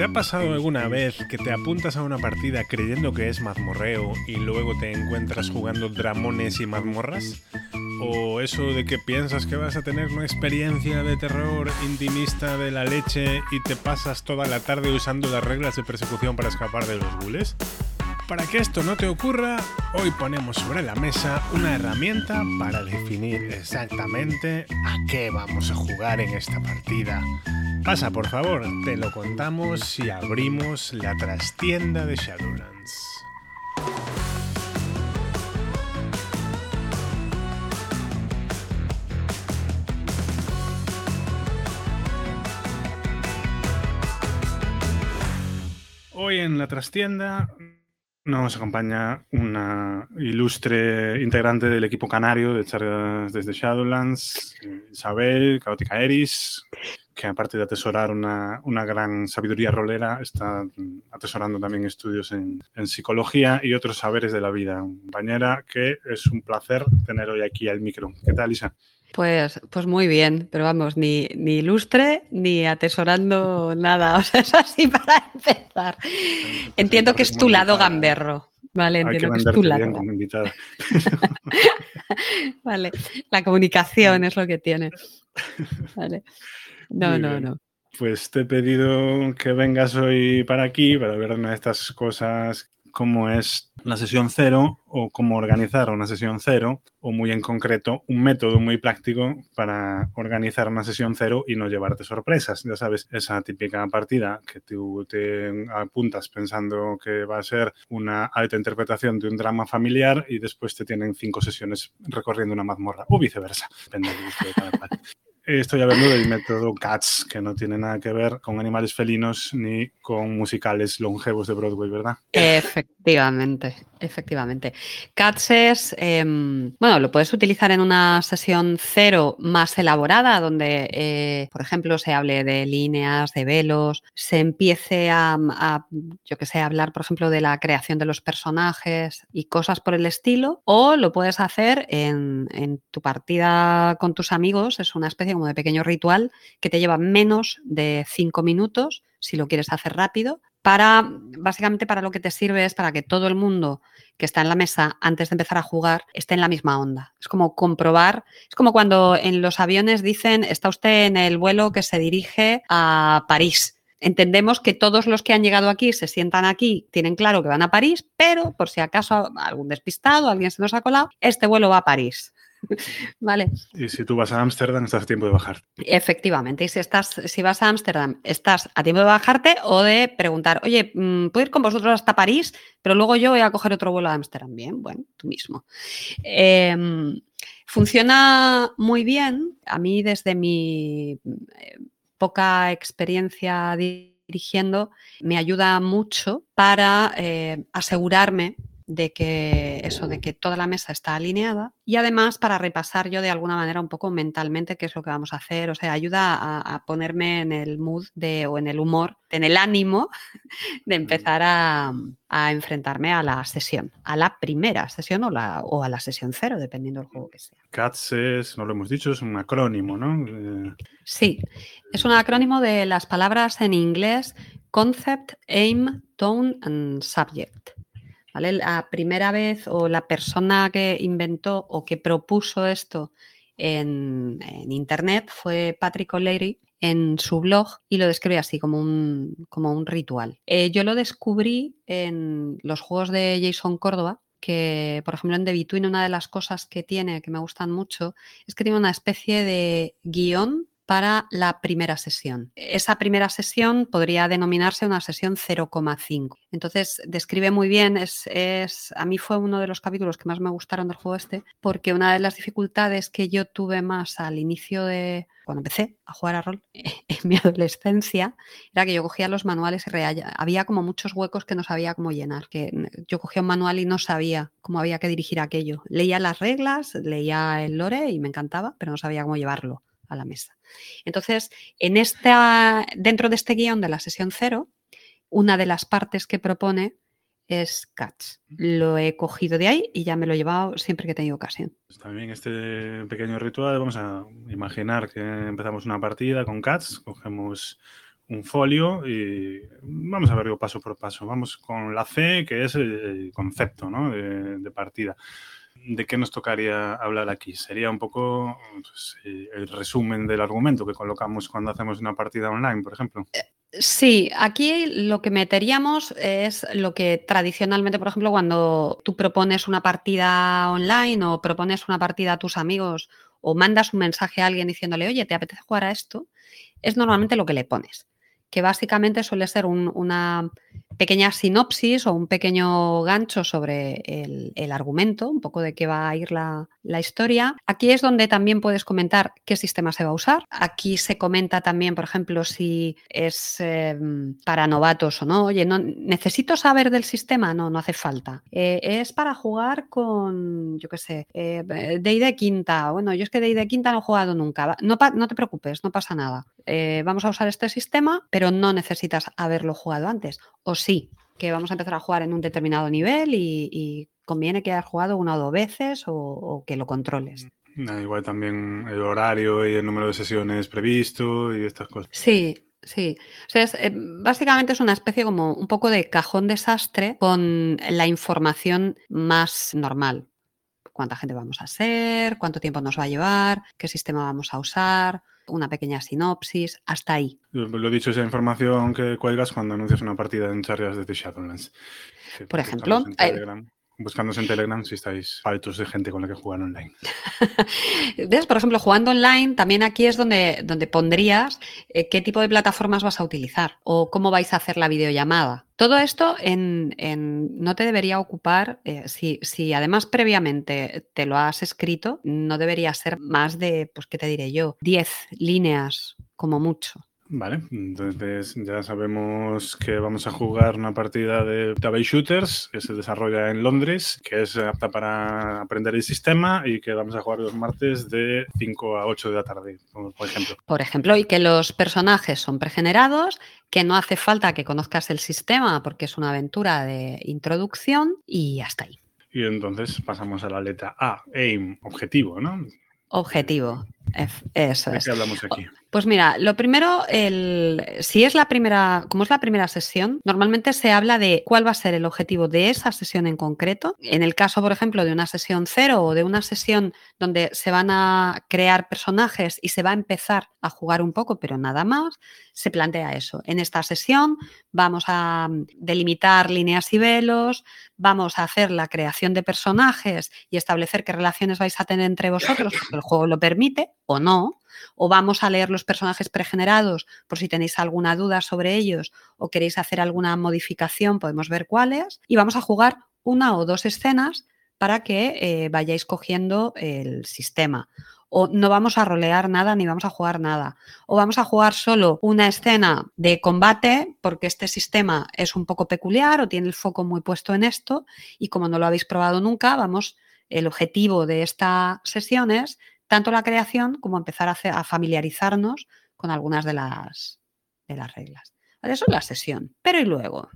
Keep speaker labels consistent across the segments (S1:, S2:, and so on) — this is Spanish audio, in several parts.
S1: ¿Te ha pasado alguna vez que te apuntas a una partida creyendo que es mazmorreo y luego te encuentras jugando dramones y mazmorras? ¿O eso de que piensas que vas a tener una experiencia de terror intimista de la leche y te pasas toda la tarde usando las reglas de persecución para escapar de los bules? Para que esto no te ocurra, hoy ponemos sobre la mesa una herramienta para definir exactamente a qué vamos a jugar en esta partida. Pasa por favor, te lo contamos si abrimos la trastienda de Shadowlands. Hoy en la trastienda nos acompaña una ilustre integrante del equipo canario de Charlas desde Shadowlands, Isabel, Caótica Eris, que aparte de atesorar una, una, gran sabiduría rolera, está atesorando también estudios en, en, psicología y otros saberes de la vida. Compañera, que es un placer tener hoy aquí al micro. ¿Qué tal, Isa?
S2: Pues, pues muy bien, pero vamos, ni, ni ilustre ni atesorando nada. O sea, es así para empezar. Entiendo que es tu lado gamberro. Vale, entiendo que, es tu lado. vale, la comunicación es lo que tiene. Vale. No, no, no.
S1: Pues te he pedido que vengas hoy para aquí para ver una de estas cosas cómo es la sesión cero o cómo organizar una sesión cero o muy en concreto un método muy práctico para organizar una sesión cero y no llevarte sorpresas. Ya sabes, esa típica partida que tú te apuntas pensando que va a ser una alta interpretación de un drama familiar y después te tienen cinco sesiones recorriendo una mazmorra o viceversa. Depende de cada cual. Estoy hablando del método CATS, que no tiene nada que ver con animales felinos ni con musicales longevos de Broadway, ¿verdad?
S2: Efectivamente, efectivamente. CATS es, eh, bueno, lo puedes utilizar en una sesión cero más elaborada, donde, eh, por ejemplo, se hable de líneas, de velos, se empiece a, a, yo que sé, hablar, por ejemplo, de la creación de los personajes y cosas por el estilo, o lo puedes hacer en, en tu partida con tus amigos, es una especie como de pequeño ritual que te lleva menos de cinco minutos, si lo quieres hacer rápido, para, básicamente para lo que te sirve es para que todo el mundo que está en la mesa antes de empezar a jugar esté en la misma onda. Es como comprobar, es como cuando en los aviones dicen, está usted en el vuelo que se dirige a París. Entendemos que todos los que han llegado aquí se sientan aquí, tienen claro que van a París, pero por si acaso algún despistado, alguien se nos ha colado, este vuelo va a París. vale.
S1: Y si tú vas a Ámsterdam, estás a tiempo de bajar.
S2: Efectivamente. Y si estás, si vas a Ámsterdam, estás a tiempo de bajarte o de preguntar, oye, mm, ¿puedo ir con vosotros hasta París? Pero luego yo voy a coger otro vuelo a Ámsterdam. Bien, bueno, tú mismo. Eh, funciona muy bien. A mí, desde mi eh, poca experiencia dirigiendo, me ayuda mucho para eh, asegurarme de que eso, de que toda la mesa está alineada y además para repasar yo de alguna manera un poco mentalmente qué es lo que vamos a hacer, o sea, ayuda a, a ponerme en el mood de, o en el humor, en el ánimo de empezar a, a, enfrentarme a la sesión, a la primera sesión o, la, o a la sesión cero, dependiendo del juego que sea.
S1: CATS es, no lo hemos dicho, es un acrónimo, ¿no?
S2: Eh, sí, es un acrónimo de las palabras en inglés Concept, Aim, Tone and Subject. La primera vez o la persona que inventó o que propuso esto en, en Internet fue Patrick O'Leary en su blog y lo describe así como un, como un ritual. Eh, yo lo descubrí en los juegos de Jason Córdoba, que por ejemplo en The Between una de las cosas que tiene que me gustan mucho es que tiene una especie de guion para la primera sesión. Esa primera sesión podría denominarse una sesión 0,5. Entonces, describe muy bien, es, es, a mí fue uno de los capítulos que más me gustaron del juego este, porque una de las dificultades que yo tuve más al inicio de, cuando empecé a jugar a rol en mi adolescencia, era que yo cogía los manuales y había como muchos huecos que no sabía cómo llenar, que yo cogía un manual y no sabía cómo había que dirigir aquello. Leía las reglas, leía el lore y me encantaba, pero no sabía cómo llevarlo a la mesa. Entonces, en esta, dentro de este guion de la sesión cero, una de las partes que propone es CATS. Lo he cogido de ahí y ya me lo he llevado siempre que he tenido ocasión.
S1: Pues también este pequeño ritual, vamos a imaginar que empezamos una partida con CATS, cogemos un folio y vamos a verlo paso por paso. Vamos con la C, que es el concepto ¿no? de, partida. ¿De qué nos tocaría hablar aquí? Sería un poco pues, el resumen del argumento que colocamos cuando hacemos una partida online, por ejemplo. Eh,
S2: sí, aquí lo que meteríamos es lo que tradicionalmente, por ejemplo, cuando tú propones una partida online o propones una partida a tus amigos o mandas un mensaje a alguien diciéndole, oye, ¿te apetece jugar a esto? Es normalmente lo que le pones que básicamente suele ser una pequeña sinopsis o un pequeño gancho sobre el, argumento, un poco de qué va a ir la, historia. Aquí es donde también puedes comentar qué sistema se va a usar. Aquí se comenta también, por ejemplo, si es em, para novatos o no. Oye, no, ¿necesito saber del sistema? No, no hace falta. Eh, es para jugar con, yo qué sé, eh, de quinta. Bueno, yo es que de quinta no he jugado nunca. No, no te preocupes, no pasa nada. Eh, vamos a usar este sistema, pero no necesitas haberlo jugado antes. O sí, que vamos a empezar a jugar en un determinado nivel y, conviene que hayas jugado una o dos veces o, que lo controles.
S1: Mm, igual también el horario y el número de sesiones previsto y estas cosas.
S2: Sí, Sí, o sea, eh, básicamente es una especie como un poco de cajón desastre con la información más normal. Cuánta gente vamos a ser, cuánto tiempo nos va a llevar, qué sistema vamos a usar, una pequeña sinopsis, hasta ahí.
S1: Lo he dicho, esa información que cuelgas cuando anuncias una partida en Charlas de The Shadowlands.
S2: Por ejemplo,
S1: Buscándonos en Telegram si estáis altos de gente con la que jugar online.
S2: ¿Ves? Por ejemplo, jugando online, también aquí es donde, donde pondrías eh, qué tipo de plataformas vas a utilizar o cómo vais a hacer la videollamada. Todo esto en, no te debería ocupar, eh, si, si, además previamente te lo has escrito, no debería ser más de, pues, ¿qué te diré yo? 10 líneas como mucho.
S1: Vale, entonces ya sabemos que vamos a jugar una partida de Table Shooters que se desarrolla en Londres, que es apta para aprender el sistema y que vamos a jugar los martes de 5 a 8 de la tarde, por ejemplo.
S2: Por ejemplo, y que los personajes son pregenerados, que no hace falta que conozcas el sistema porque es una aventura de introducción y hasta ahí.
S1: Y entonces pasamos a la letra A, aim, objetivo, ¿no?
S2: Objetivo, eso
S1: es. qué hablamos aquí?
S2: Pues mira, lo primero, el, si es la primera, como es la primera sesión, normalmente se habla de cuál va a ser el objetivo de esa sesión en concreto. En el caso, por ejemplo, de una sesión cero o de una sesión donde se van a crear personajes y se va a empezar a jugar un poco, pero nada más, se plantea eso. En esta sesión vamos a delimitar líneas y velos, vamos a hacer la creación de personajes y establecer qué relaciones vais a tener entre vosotros, porque el juego lo permite o no o vamos a leer los personajes pregenerados por si tenéis alguna duda sobre ellos o queréis hacer alguna modificación, podemos ver cuáles, y vamos a jugar una o dos escenas para que eh, vayáis cogiendo el sistema. O no vamos a rolear nada ni vamos a jugar nada. O vamos a jugar solo una escena de combate porque este sistema es un poco peculiar o tiene el foco muy puesto en esto y como no lo habéis probado nunca, vamos, el objetivo de esta sesión es tanto la creación como empezar a, familiarizarnos con algunas de las, de las reglas. Eso es la sesión. Pero y luego,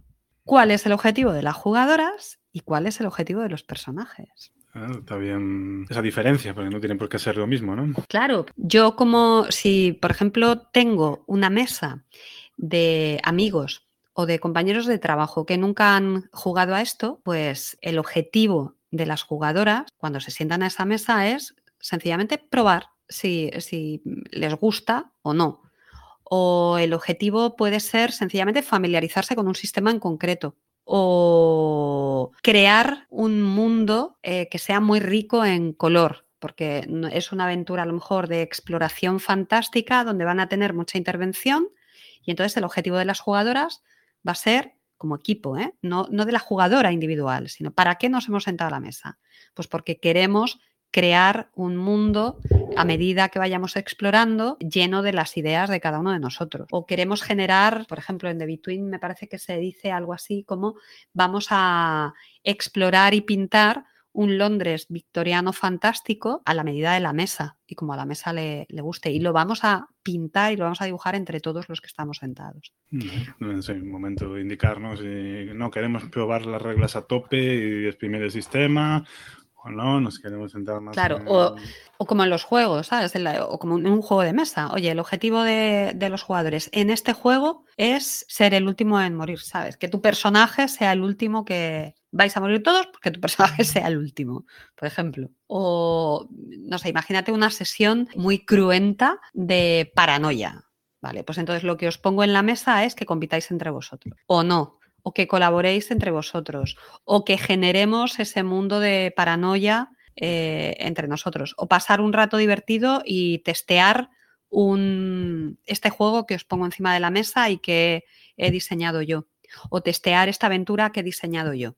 S2: ¿cuál es el objetivo de las jugadoras y cuál es el objetivo de los personajes?
S1: Ah, está bien esa diferencia, porque no tienen por qué ser lo mismo, ¿no?
S2: Claro, yo como si, por ejemplo, tengo una mesa de amigos o de compañeros de trabajo que nunca han jugado a esto, pues el objetivo de las jugadoras cuando se sientan a esa mesa es sencillamente probar si, les gusta o no. O el objetivo puede ser sencillamente familiarizarse con un sistema en concreto o crear un mundo eh, que sea muy rico en color, porque es una aventura a lo mejor de exploración fantástica donde van a tener mucha intervención y entonces el objetivo de las jugadoras va a ser como equipo, ¿eh? no, no de la jugadora individual, sino ¿para qué nos hemos sentado a la mesa? Pues porque queremos crear un mundo a medida que vayamos explorando lleno de las ideas de cada uno de nosotros. O queremos generar, por ejemplo, en The Between me parece que se dice algo así como vamos a explorar y pintar un Londres victoriano fantástico a la medida de la mesa y como a la mesa le, guste. Y lo vamos a pintar y lo vamos a dibujar entre todos los que estamos sentados.
S1: Es un momento indicarnos si no queremos probar las reglas a tope y exprimir el sistema o no, nos queremos centrar más.
S2: Claro, o, como en los juegos, ¿sabes? o como en un juego de mesa. Oye, el objetivo de, de, los jugadores en este juego es ser el último en morir, ¿sabes? Que tu personaje sea el último que vais a morir todos porque tu personaje sea el último, por ejemplo. O, no sé, imagínate una sesión muy cruenta de paranoia. Vale, pues entonces lo que os pongo en la mesa es que compitáis entre vosotros. O no, o que colaboréis entre vosotros, o que generemos ese mundo de paranoia eh, entre nosotros, o pasar un rato divertido y testear un, este juego que os pongo encima de la mesa y que he diseñado yo, o testear esta aventura que he diseñado yo.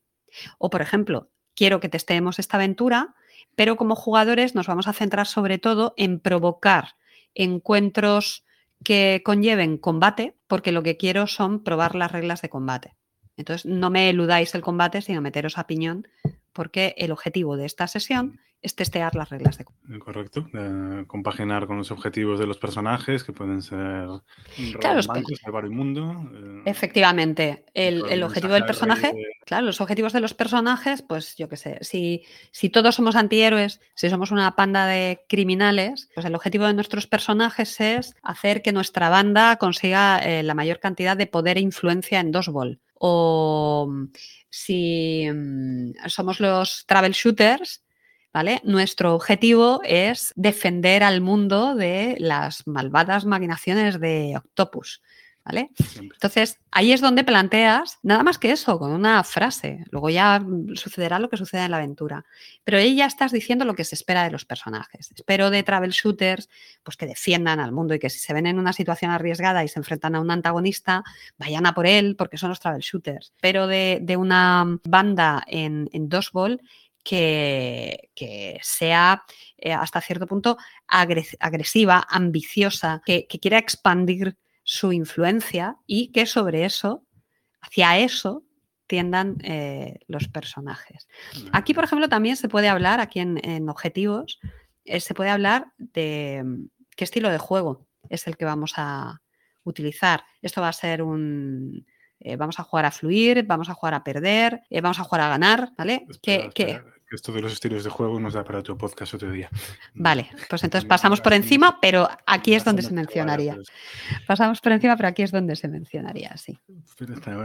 S2: O, por ejemplo, quiero que testeemos esta aventura, pero como jugadores nos vamos a centrar sobre todo en provocar encuentros que conlleven combate, porque lo que quiero son probar las reglas de combate. Entonces, no me eludáis el combate, sino meteros a piñón, porque el objetivo de esta sesión es testear las reglas de
S1: combate. Correcto, compaginar con los objetivos de los personajes, que pueden ser claro, salvar el mundo.
S2: Eh, efectivamente, el, objetivo del personaje, claro, los objetivos de los personajes, pues yo qué sé, si, si todos somos antihéroes, si somos una panda de criminales, pues el objetivo de nuestros personajes es hacer que nuestra banda consiga eh, la mayor cantidad de poder e influencia en dos bol o mm, si mm, somos los travel shooters, ¿vale? Nuestro objetivo es defender al mundo de las malvadas maquinaciones de Octopus. ¿Vale? Entonces, ahí es donde planteas nada más que eso, con una frase. Luego ya sucederá lo que suceda en la aventura. Pero ahí ya estás diciendo lo que se espera de los personajes. Espero de travel shooters pues que defiendan al mundo y que si se ven en una situación arriesgada y se enfrentan a un antagonista, vayan a por él porque son los travel shooters. Pero de, una banda en, en dos ball que, que, sea eh, hasta cierto punto agresiva, ambiciosa, que, que, quiera expandir su influencia y que sobre eso, hacia eso, tiendan eh, los personajes. Aquí, por ejemplo, también se puede hablar, aquí en, objetivos, eh, se puede hablar de mm, qué estilo de juego es el que vamos a utilizar. Esto va a ser un... Eh, vamos a jugar a fluir, vamos a jugar a perder, vamos a jugar a ganar, ¿vale?
S1: Esto de los estilos de juego nos da para otro podcast otro día.
S2: Vale, pues entonces pasamos por encima, pero aquí es donde se mencionaría. Pasamos por encima, pero aquí es donde se mencionaría, sí.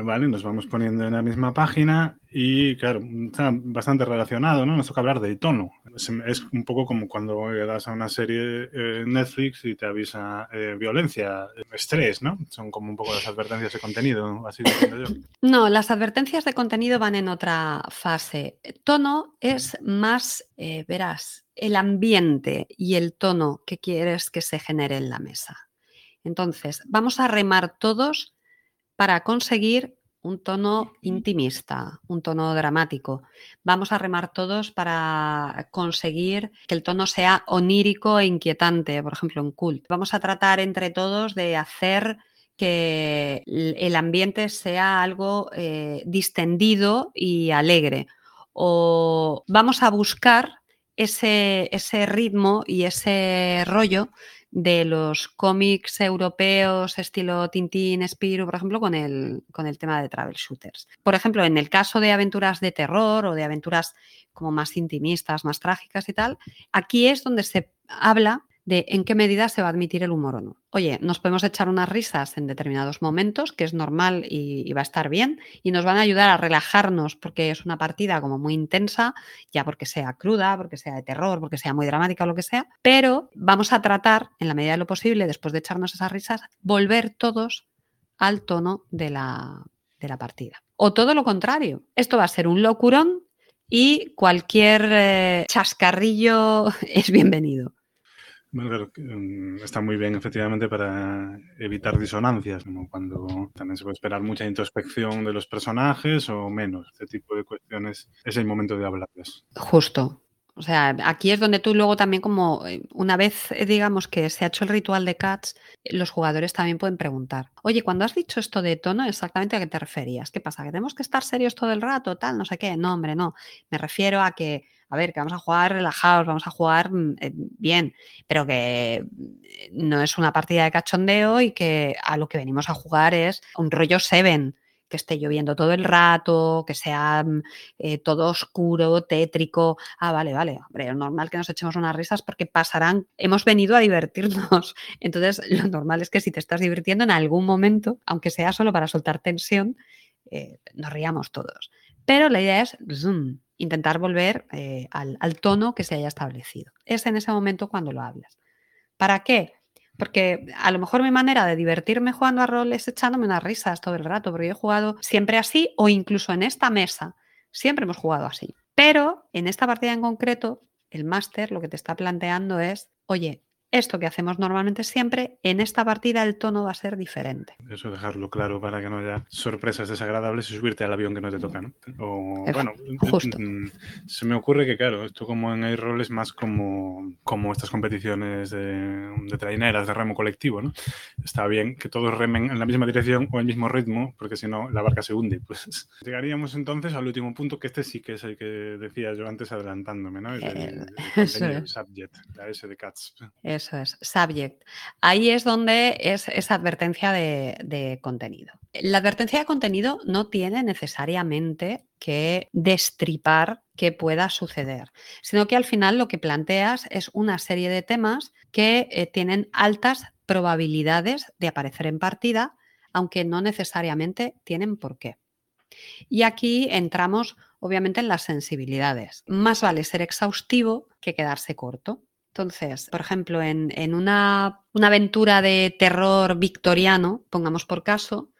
S1: Vale, nos vamos poniendo en la misma página y, claro, está bastante relacionado, ¿no? Nos toca hablar del tono. Es un poco como cuando das a una serie eh, Netflix y te avisa eh, violencia, estrés, ¿no? Son como un poco las advertencias de contenido, así yo.
S2: No, las advertencias de contenido van en otra fase. Tono es es más, eh, verás, el ambiente y el tono que quieres que se genere en la mesa. Entonces, vamos a remar todos para conseguir un tono intimista, un tono dramático. Vamos a remar todos para conseguir que el tono sea onírico e inquietante, por ejemplo, en cult. Vamos a tratar entre todos de hacer que el ambiente sea algo eh, distendido y alegre o vamos a buscar ese, ese ritmo y ese rollo de los cómics europeos estilo Tintín, Spirou, por ejemplo, con el, con el tema de travel shooters. Por ejemplo, en el caso de aventuras de terror o de aventuras como más intimistas, más trágicas y tal, aquí es donde se habla de en qué medida se va a admitir el humor o no. Oye, nos podemos echar unas risas en determinados momentos, que es normal y, va a estar bien, y nos van a ayudar a relajarnos porque es una partida como muy intensa, ya porque sea cruda, porque sea de terror, porque sea muy dramática o lo que sea, pero vamos a tratar, en la medida de lo posible, después de echarnos esas risas, volver todos al tono de la, partida. O todo lo contrario, esto va a ser un locurón y cualquier eh, chascarrillo es bienvenido.
S1: Mm, está muy bien efectivamente para evitar disonancias, como cuando también se puede esperar mucha introspección de los personajes o menos. Este tipo de cuestiones es el momento de hablarles.
S2: Justo. O sea, aquí es donde tú luego también como eh, una vez eh, digamos que se ha hecho el ritual de Cats, los jugadores también pueden preguntar, oye, cuando has dicho esto de tono, exactamente a qué te referías? ¿Qué pasa? ¿Que tenemos que estar serios todo el rato? Tal, no sé qué. No, hombre, no. Me refiero a que a ver, que vamos a jugar relajados, vamos a jugar mm, eh, bien, pero que no es una partida de cachondeo y que a lo que venimos a jugar es un rollo Seven, que esté lloviendo todo el rato, que sea mm, eh, todo oscuro, tétrico. Ah, vale, vale, hombre, es normal que nos echemos unas risas porque pasarán, hemos venido a divertirnos. Entonces, lo normal es que si te estás divirtiendo en algún momento, aunque sea solo para soltar tensión, eh, nos riamos todos. Pero la idea es intentar volver eh, al, al tono que se haya establecido. Es en ese momento cuando lo hablas. ¿Para qué? Porque a lo mejor mi manera de divertirme jugando a rol es echándome unas risas todo el rato, porque yo he jugado siempre así o incluso en esta mesa, siempre hemos jugado así. Pero en esta partida en concreto, el máster lo que te está planteando es, oye, esto que hacemos normalmente siempre, en esta partida el tono va a ser diferente.
S1: Eso dejarlo claro para que no haya sorpresas desagradables y subirte al avión que no te toca, ¿no? O, bueno,
S2: justo.
S1: Mm, se me ocurre que, claro, esto como en rol es más como, como estas competiciones de, de traineras, de remo colectivo, ¿no? Está bien que todos remen en la misma dirección o el mismo ritmo, porque si no la barca se hunde. Pues llegaríamos entonces al último punto, que este sí que es el que decía yo antes adelantándome, ¿no? El, el, el subject, la S de Cats.
S2: Eso es, subject. Ahí es donde es esa advertencia de, contenido. La advertencia de contenido no tiene necesariamente que destripar que pueda suceder, sino que al final lo que planteas es una serie de temas que eh, tienen altas probabilidades de aparecer en partida, aunque no necesariamente tienen por qué. Y aquí entramos obviamente en las sensibilidades. Más vale ser exhaustivo que quedarse corto. Entonces, por ejemplo, en, una, aventura de terror victoriano, pongamos por caso,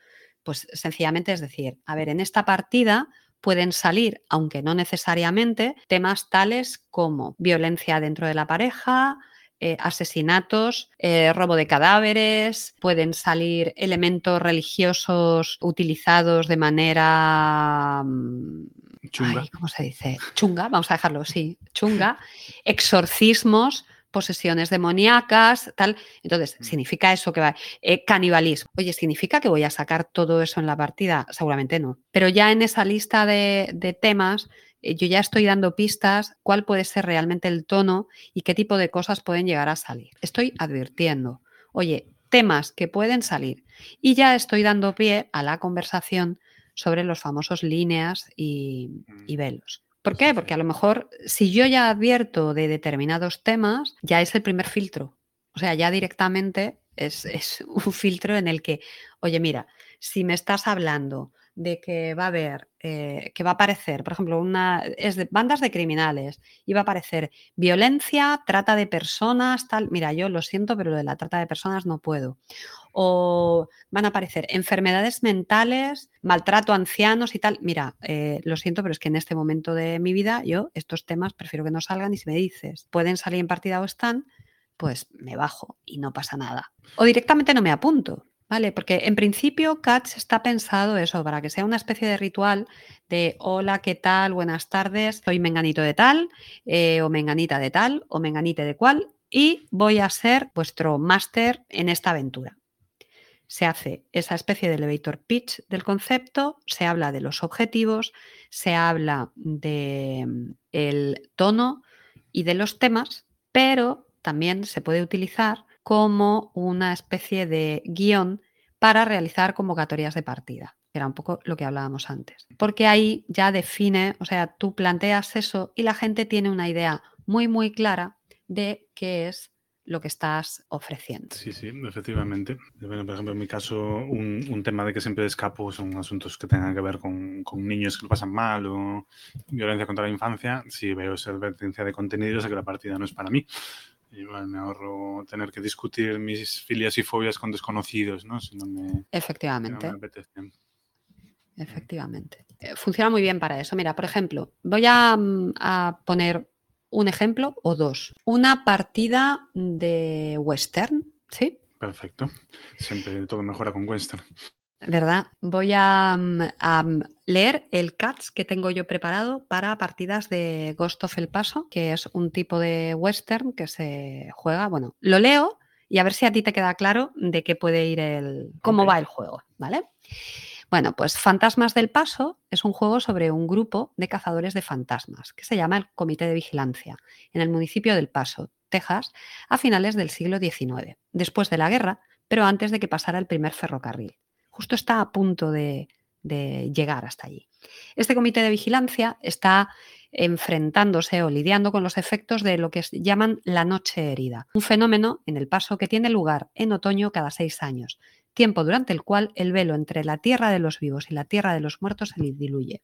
S2: pues sencillamente es decir, a ver, en esta partida pueden salir, aunque no necesariamente, temas tales como violencia dentro de la pareja, eh, asesinatos, eh, robo de cadáveres, pueden salir elementos religiosos utilizados de manera
S1: Chunga.
S2: ¿Cómo se dice? Chunga, vamos a dejarlo así. Chunga, exorcismos, posesiones demoníacas, tal. Entonces, mm. ¿significa eso que va? Eh, canibalismo. Oye, ¿significa que voy a sacar todo eso en la partida? Seguramente no. Pero ya en esa lista de, temas, eh, yo ya estoy dando pistas cuál puede ser realmente el tono y qué tipo de cosas pueden llegar a salir. Estoy advirtiendo. Oye, temas que pueden salir. Y ya estoy dando pie a la conversación sobre los famosos líneas y, mm. velos. ¿Por qué? Porque a lo mejor si yo ya advierto de determinados temas, ya es el primer filtro. O sea, ya directamente es, es, un filtro en el que, oye, mira, si me estás hablando de que va a haber, eh, que va a aparecer, por ejemplo, una, es de bandas de criminales y va a aparecer violencia, trata de personas, tal. Mira, yo lo siento, pero lo de la trata de personas no puedo. O van a aparecer enfermedades mentales, maltrato a ancianos y tal. Mira, eh, lo siento, pero es que en este momento de mi vida yo estos temas prefiero que no salgan y si me dices, pueden salir en partida o están, pues me bajo y no pasa nada. O directamente no me apunto. Porque en principio Cats está pensado eso, para que sea una especie de ritual de hola, ¿qué tal? Buenas tardes, soy menganito de tal, eh, o menganita de tal, o menganite de cual, y voy a ser vuestro máster en esta aventura. Se hace esa especie de elevator pitch del concepto, se habla de los objetivos, se habla del el tono y de los temas, pero también se puede utilizar como una especie de guion para realizar convocatorias de partida. Era un poco lo que hablábamos antes. Porque ahí ya define, o sea, tú planteas eso y la gente tiene una idea muy, muy clara de qué es lo que estás ofreciendo.
S1: Sí, sí, efectivamente. por ejemplo, en mi caso, un, tema de que siempre escapo son asuntos que tengan que ver con, niños que lo pasan mal o violencia contra la infancia. Si veo esa advertencia de contenido, sé que la partida no es para mí. Y me ahorro tener que discutir mis filias y fobias con desconocidos, ¿no? Si no me,
S2: Efectivamente. Efectivamente. Eh, funciona muy bien para eso. Mira, por ejemplo, voy a, mm, a poner un ejemplo o dos. Una partida de western, ¿sí?
S1: Perfecto. Siempre todo mejora con western.
S2: ¿Verdad? Voy a, mm, leer el CATS que tengo yo preparado para partidas de Ghost of El Paso, que es un tipo de western que se juega. Bueno, lo leo y a ver si a ti te queda claro de qué puede ir el. cómo va el juego, ¿vale? Bueno, pues Fantasmas del Paso es un juego sobre un grupo de cazadores de fantasmas que se llama el Comité de Vigilancia en el municipio del Paso, Texas, a finales del siglo XIX, después de la guerra, pero antes de que pasara el primer ferrocarril justo está a punto de, llegar hasta allí. Este comité de vigilancia está enfrentándose o lidiando con los efectos de lo que llaman la noche herida, un fenómeno en el paso que tiene lugar en otoño cada seis años, tiempo durante el cual el velo entre la tierra de los vivos y la tierra de los muertos se diluye.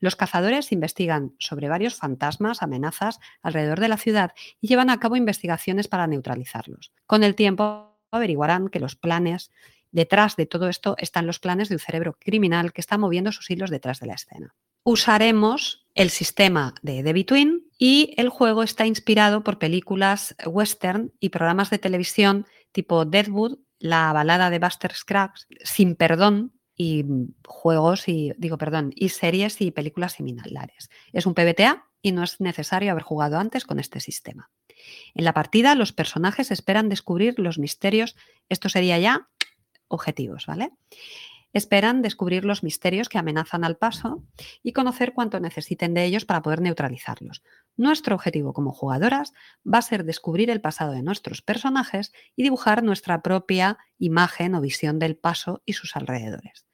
S2: Los cazadores investigan sobre varios fantasmas, amenazas alrededor de la ciudad y llevan a cabo investigaciones para neutralizarlos. Con el tiempo averiguarán que los planes detrás de todo esto están los planes de un cerebro criminal que está moviendo sus hilos detrás de la escena. Usaremos el sistema de The Between y el juego está inspirado por películas western y programas de televisión tipo Deadwood la balada de Buster Scruggs, Sin Perdón, y juegos y digo perdón y series y películas similares. Es un PBTA y no es necesario haber jugado antes con este sistema. En la partida los personajes esperan descubrir los misterios, esto sería ya objetivos, ¿vale? Esperan descubrir los misterios que amenazan al paso y conocer cuánto necesiten de ellos para poder neutralizarlos. Nuestro objetivo como jugadoras va a ser descubrir el pasado de nuestros personajes y dibujar nuestra propia imagen o visión del paso y sus alrededores.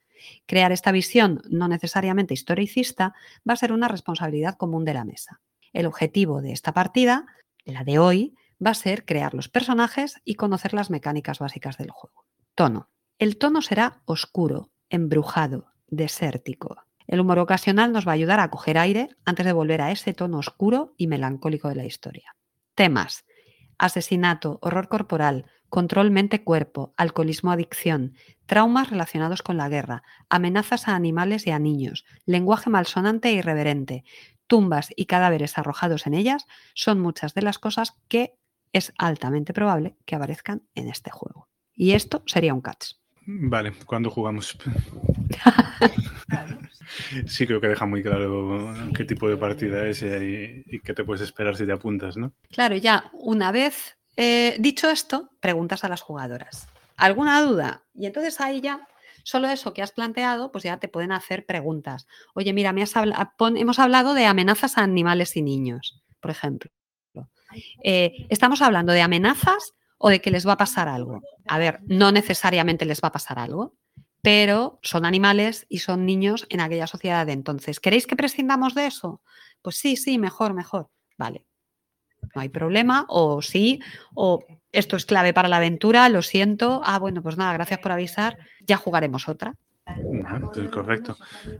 S2: Crear esta visión no necesariamente historicista va a ser una responsabilidad común de la mesa. El objetivo de esta partida, la de hoy, va a ser crear los personajes y conocer las mecánicas básicas del juego. Tono. El tono será oscuro, embrujado, desértico. El humor ocasional nos va a ayudar a coger aire antes de volver a ese tono oscuro y melancólico de la historia. Temas. Asesinato, horror corporal, control mente-cuerpo, alcoholismo, adicción, traumas relacionados con la guerra, amenazas a animales y a niños, lenguaje malsonante e irreverente, tumbas y cadáveres arrojados en ellas son muchas de las cosas que es altamente probable que aparezcan en este juego. Y esto sería un catch.
S1: Vale, ¿cuándo jugamos? sí, creo que deja muy claro qué tipo de partida es y, qué te puedes esperar si te apuntas, ¿no?
S2: Claro, ya una vez eh, dicho esto, preguntas a las jugadoras. ¿Alguna duda? Y entonces ahí ya, solo eso que has planteado, pues ya te pueden hacer preguntas. Oye, mira, me has hemos hablado de amenazas a animales y niños, por ejemplo. Eh, estamos hablando de amenazas o de que les va a pasar algo. A ver, no necesariamente les va a pasar algo, pero son animales y son niños en aquella sociedad de entonces. ¿Queréis que prescindamos de eso? Pues sí, sí, mejor, mejor. Vale. No hay problema, o sí, o esto es clave para la aventura, lo siento. Ah, bueno, pues nada, gracias por avisar, ya jugaremos otra.
S1: Correcto.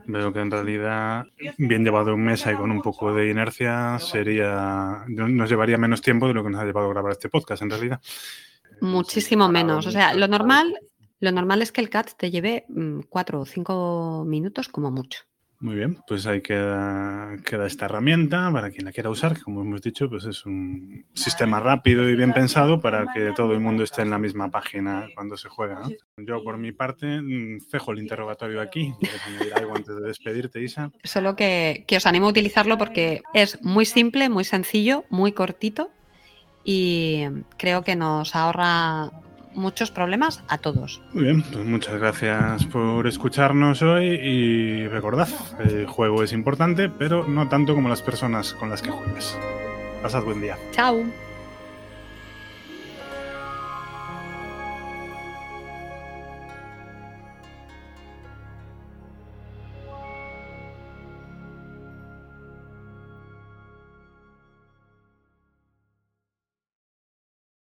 S1: Veo que en realidad, bien llevado un mes y con un poco de inercia, sería nos llevaría menos tiempo de lo que nos ha llevado a grabar este podcast, en realidad.
S2: Muchísimo menos. O sea, lo normal, lo normal es que el CAT te lleve mm, cuatro o cinco minutos como mucho.
S1: Muy bien, pues ahí queda, queda, esta herramienta para quien la quiera usar, que como hemos dicho, pues es un sistema rápido y bien pensado para que todo el mundo esté en la misma página cuando se juega. Yo, por mi parte, mm, cejo el interrogatorio aquí. ¿Quieres añadir algo antes de despedirte, Isa?
S2: Solo que, que os animo a utilizarlo porque es muy simple, muy sencillo, muy cortito y creo que nos ahorra muchos problemas a todos.
S1: Muy bien, pues muchas gracias por escucharnos hoy y recordad, el juego es importante, pero no tanto como las personas con las que juegues. Pasad buen día.
S2: Chao.